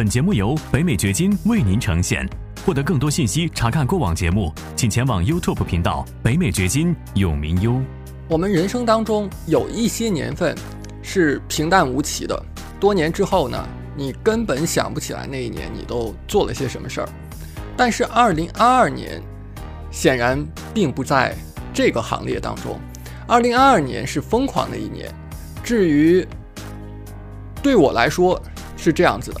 本节目由北美掘金为您呈现。获得更多信息，查看过往节目，请前往 YouTube 频道“北美掘金永明优”。我们人生当中有一些年份是平淡无奇的，多年之后呢，你根本想不起来那一年你都做了些什么事儿。但是2022年显然并不在这个行列当中。2022年是疯狂的一年。至于对我来说是这样子的，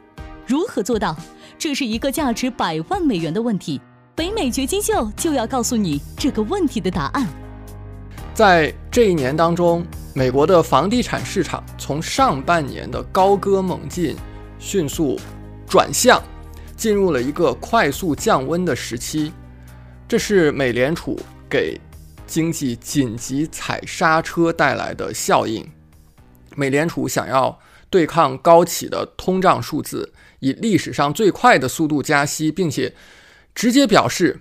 如何做到？这是一个价值百万美元的问题。北美掘金秀就要告诉你这个问题的答案。在这一年当中，美国的房地产市场从上半年的高歌猛进，迅速转向，进入了一个快速降温的时期。这是美联储给经济紧急踩刹车带来的效应。美联储想要对抗高企的通胀数字，以历史上最快的速度加息，并且直接表示，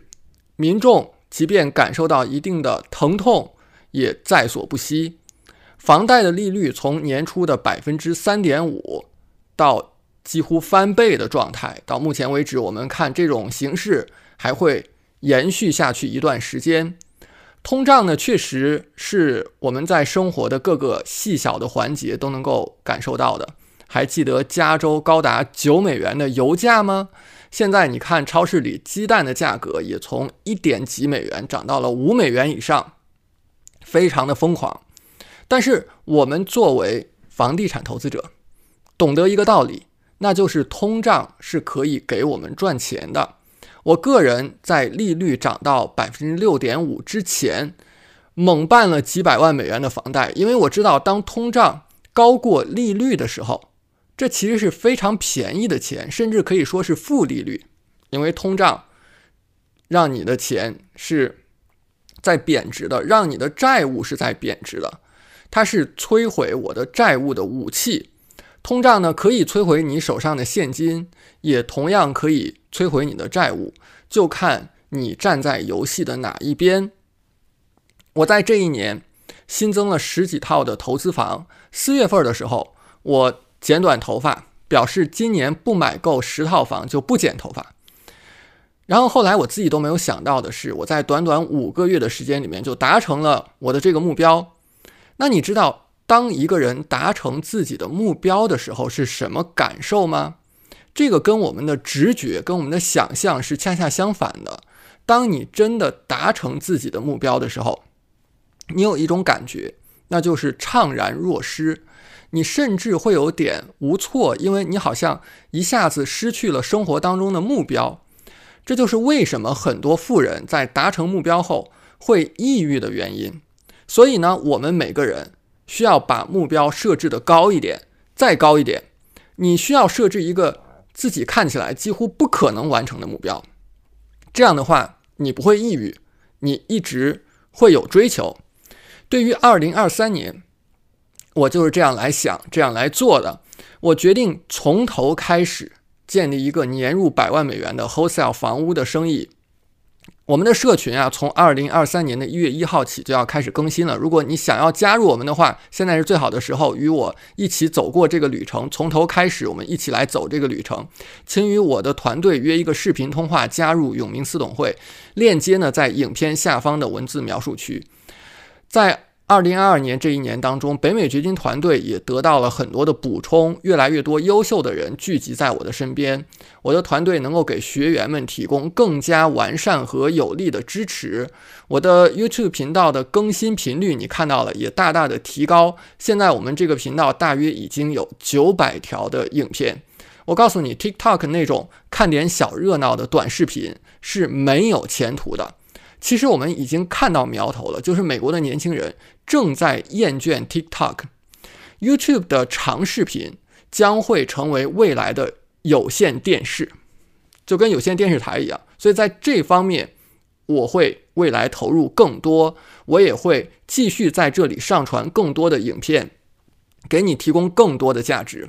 民众即便感受到一定的疼痛。也在所不惜，房贷的利率从年初的百分之三点五到几乎翻倍的状态，到目前为止，我们看这种形势还会延续下去一段时间。通胀呢，确实是我们在生活的各个细小的环节都能够感受到的。还记得加州高达九美元的油价吗？现在你看超市里鸡蛋的价格也从一点几美元涨到了五美元以上。非常的疯狂，但是我们作为房地产投资者，懂得一个道理，那就是通胀是可以给我们赚钱的。我个人在利率涨到百分之六点五之前，猛办了几百万美元的房贷，因为我知道当通胀高过利率的时候，这其实是非常便宜的钱，甚至可以说是负利率，因为通胀让你的钱是。在贬值的，让你的债务是在贬值的，它是摧毁我的债务的武器。通胀呢，可以摧毁你手上的现金，也同样可以摧毁你的债务，就看你站在游戏的哪一边。我在这一年新增了十几套的投资房，四月份的时候，我剪短头发，表示今年不买够十套房就不剪头发。然后后来我自己都没有想到的是，我在短短五个月的时间里面就达成了我的这个目标。那你知道，当一个人达成自己的目标的时候是什么感受吗？这个跟我们的直觉、跟我们的想象是恰恰相反的。当你真的达成自己的目标的时候，你有一种感觉，那就是怅然若失，你甚至会有点无措，因为你好像一下子失去了生活当中的目标。这就是为什么很多富人在达成目标后会抑郁的原因。所以呢，我们每个人需要把目标设置的高一点，再高一点。你需要设置一个自己看起来几乎不可能完成的目标，这样的话你不会抑郁，你一直会有追求。对于二零二三年，我就是这样来想、这样来做的。我决定从头开始。建立一个年入百万美元的 wholesale 房屋的生意。我们的社群啊，从二零二三年的一月一号起就要开始更新了。如果你想要加入我们的话，现在是最好的时候，与我一起走过这个旅程，从头开始，我们一起来走这个旅程。请与我的团队约一个视频通话，加入永明私董会。链接呢，在影片下方的文字描述区。在二零二二年这一年当中，北美掘金团队也得到了很多的补充，越来越多优秀的人聚集在我的身边。我的团队能够给学员们提供更加完善和有力的支持。我的 YouTube 频道的更新频率你看到了，也大大的提高。现在我们这个频道大约已经有九百条的影片。我告诉你，TikTok 那种看点小热闹的短视频是没有前途的。其实我们已经看到苗头了，就是美国的年轻人正在厌倦 TikTok，YouTube 的长视频将会成为未来的有线电视，就跟有线电视台一样。所以在这方面，我会未来投入更多，我也会继续在这里上传更多的影片，给你提供更多的价值。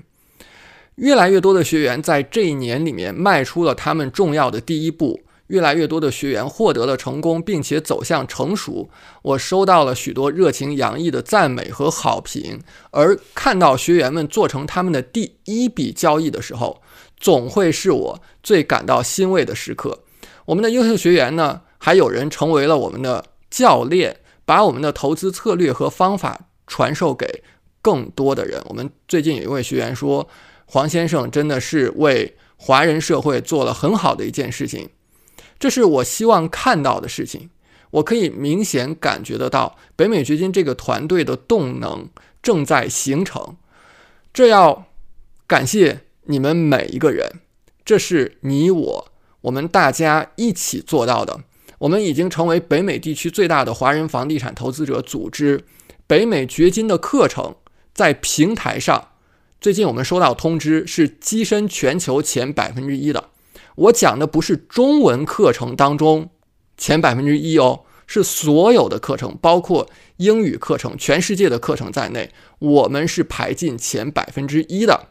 越来越多的学员在这一年里面迈出了他们重要的第一步。越来越多的学员获得了成功，并且走向成熟。我收到了许多热情洋溢的赞美和好评，而看到学员们做成他们的第一笔交易的时候，总会是我最感到欣慰的时刻。我们的优秀学员呢，还有人成为了我们的教练，把我们的投资策略和方法传授给更多的人。我们最近有一位学员说：“黄先生真的是为华人社会做了很好的一件事情。”这是我希望看到的事情。我可以明显感觉得到，北美掘金这个团队的动能正在形成。这要感谢你们每一个人，这是你我我们大家一起做到的。我们已经成为北美地区最大的华人房地产投资者组织。北美掘金的课程在平台上，最近我们收到通知，是跻身全球前百分之一的。我讲的不是中文课程当中前百分之一哦，是所有的课程，包括英语课程、全世界的课程在内，我们是排进前百分之一的。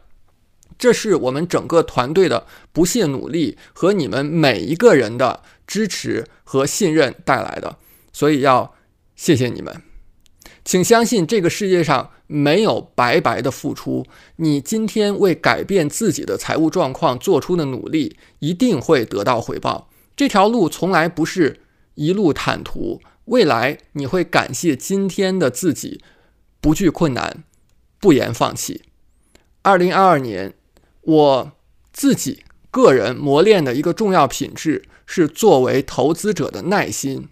这是我们整个团队的不懈努力和你们每一个人的支持和信任带来的，所以要谢谢你们。请相信，这个世界上没有白白的付出。你今天为改变自己的财务状况做出的努力，一定会得到回报。这条路从来不是一路坦途，未来你会感谢今天的自己，不惧困难，不言放弃。二零二二年，我自己个人磨练的一个重要品质是作为投资者的耐心。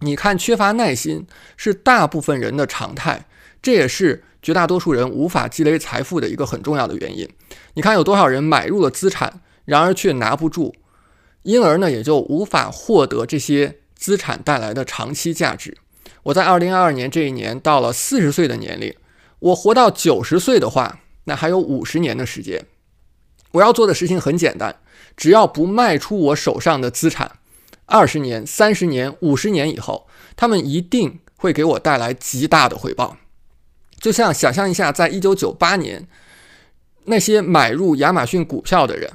你看，缺乏耐心是大部分人的常态，这也是绝大多数人无法积累财富的一个很重要的原因。你看，有多少人买入了资产，然而却拿不住，因而呢，也就无法获得这些资产带来的长期价值。我在二零二二年这一年到了四十岁的年龄，我活到九十岁的话，那还有五十年的时间。我要做的事情很简单，只要不卖出我手上的资产。二十年、三十年、五十年以后，他们一定会给我带来极大的回报。就像想象一下，在一九九八年，那些买入亚马逊股票的人，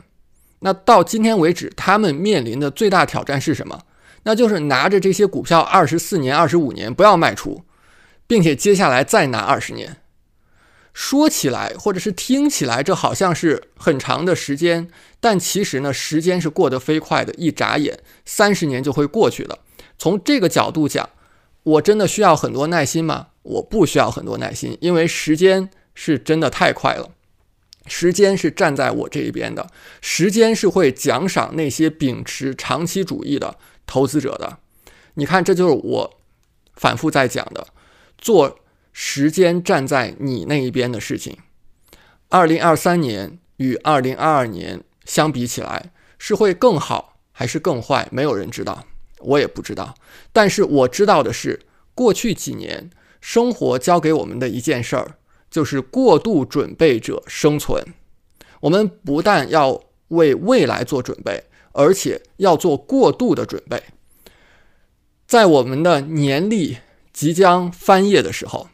那到今天为止，他们面临的最大挑战是什么？那就是拿着这些股票二十四年、二十五年不要卖出，并且接下来再拿二十年。说起来，或者是听起来，这好像是很长的时间，但其实呢，时间是过得飞快的，一眨眼，三十年就会过去了。从这个角度讲，我真的需要很多耐心吗？我不需要很多耐心，因为时间是真的太快了，时间是站在我这一边的，时间是会奖赏那些秉持长期主义的投资者的。你看，这就是我反复在讲的，做。时间站在你那一边的事情，二零二三年与二零二二年相比起来，是会更好还是更坏？没有人知道，我也不知道。但是我知道的是，过去几年生活教给我们的一件事儿，就是过度准备者生存。我们不但要为未来做准备，而且要做过度的准备。在我们的年历即将翻页的时候。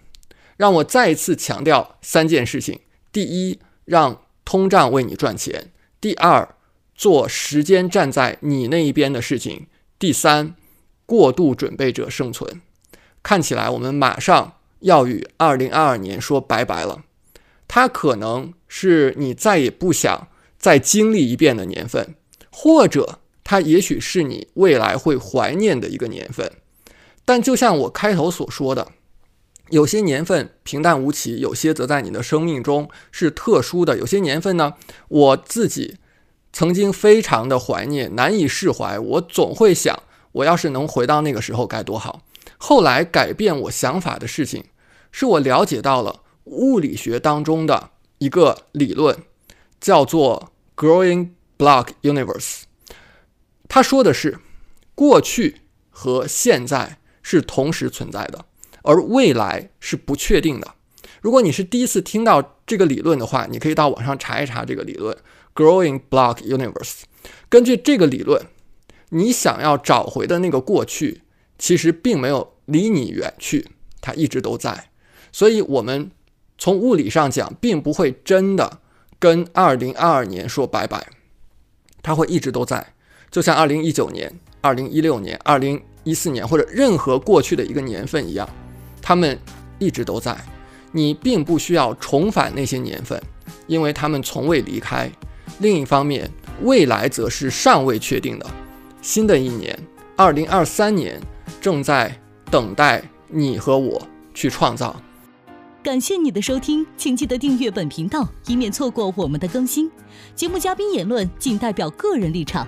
让我再一次强调三件事情：第一，让通胀为你赚钱；第二，做时间站在你那一边的事情；第三，过度准备者生存。看起来我们马上要与二零二二年说拜拜了，它可能是你再也不想再经历一遍的年份，或者它也许是你未来会怀念的一个年份。但就像我开头所说的。有些年份平淡无奇，有些则在你的生命中是特殊的。有些年份呢，我自己曾经非常的怀念，难以释怀。我总会想，我要是能回到那个时候该多好。后来改变我想法的事情，是我了解到了物理学当中的一个理论，叫做 Growing Block Universe。他说的是，过去和现在是同时存在的。而未来是不确定的。如果你是第一次听到这个理论的话，你可以到网上查一查这个理论 Growing Block Universe。根据这个理论，你想要找回的那个过去，其实并没有离你远去，它一直都在。所以，我们从物理上讲，并不会真的跟2022年说拜拜，它会一直都在。就像2019年、2016年、2014年或者任何过去的一个年份一样，他们一直都在。你并不需要重返那些年份，因为他们从未离开。另一方面，未来则是尚未确定的。新的一年，二零二三年，正在等待你和我去创造。感谢你的收听，请记得订阅本频道，以免错过我们的更新。节目嘉宾言论仅代表个人立场。